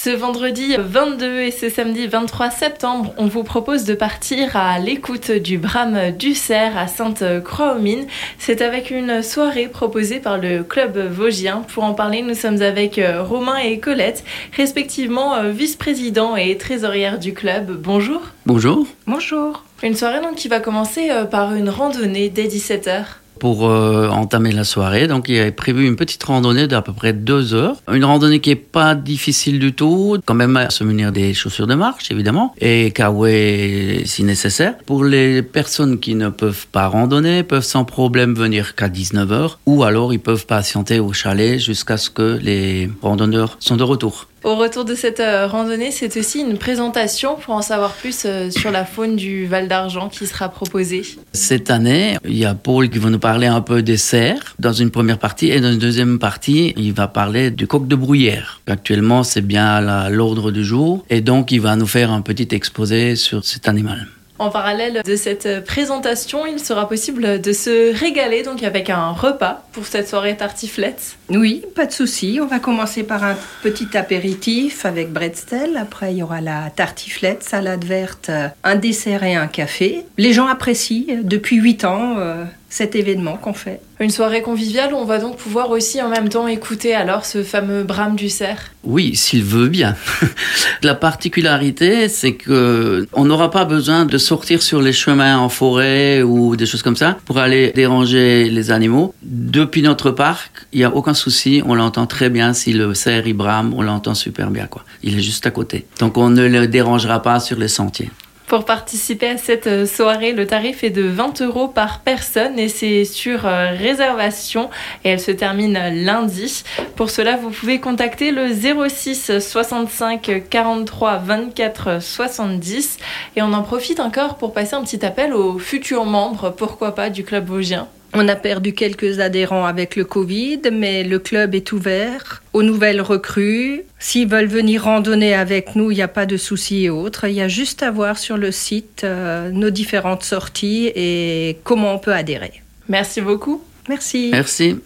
Ce vendredi 22 et ce samedi 23 septembre, on vous propose de partir à l'écoute du Brame du Cerf à Sainte-Croix-aux-Mines. C'est avec une soirée proposée par le club vosgien. Pour en parler, nous sommes avec euh, Romain et Colette, respectivement euh, vice-président et trésorière du club. Bonjour. Bonjour. Bonjour. Une soirée donc qui va commencer euh, par une randonnée dès 17h pour euh, entamer la soirée. Donc il avait prévu une petite randonnée d'à peu près deux heures. Une randonnée qui est pas difficile du tout, quand même à se munir des chaussures de marche évidemment et kawaii si nécessaire. Pour les personnes qui ne peuvent pas randonner, peuvent sans problème venir qu'à 19h ou alors ils peuvent patienter au chalet jusqu'à ce que les randonneurs sont de retour. Au retour de cette euh, randonnée, c'est aussi une présentation pour en savoir plus euh, sur la faune du Val d'Argent qui sera proposée. Cette année, il y a Paul qui va nous parler un peu des cerfs dans une première partie et dans une deuxième partie, il va parler du coq de bruyère. Actuellement, c'est bien à l'ordre du jour et donc il va nous faire un petit exposé sur cet animal. En parallèle de cette présentation, il sera possible de se régaler donc avec un repas pour cette soirée tartiflette. Oui, pas de souci. On va commencer par un petit apéritif avec bretzel. Après, il y aura la tartiflette, salade verte, un dessert et un café. Les gens apprécient depuis 8 ans. Euh, cet événement qu'on fait. Une soirée conviviale où on va donc pouvoir aussi en même temps écouter alors ce fameux brame du cerf. Oui, s'il veut bien. La particularité, c'est que on n'aura pas besoin de sortir sur les chemins en forêt ou des choses comme ça pour aller déranger les animaux. Depuis notre parc, il n'y a aucun souci, on l'entend très bien. Si le cerf il brame, on l'entend super bien quoi. Il est juste à côté. Donc on ne le dérangera pas sur les sentiers. Pour participer à cette euh, soirée, le tarif est de 20 euros par personne et c'est sur euh, réservation et elle se termine lundi. Pour cela, vous pouvez contacter le 06 65 43 24 70 et on en profite encore pour passer un petit appel aux futurs membres, pourquoi pas, du club vosgien. On a perdu quelques adhérents avec le Covid, mais le club est ouvert aux nouvelles recrues. S'ils veulent venir randonner avec nous, il n'y a pas de soucis et autres. Il y a juste à voir sur le site euh, nos différentes sorties et comment on peut adhérer. Merci beaucoup. Merci. Merci.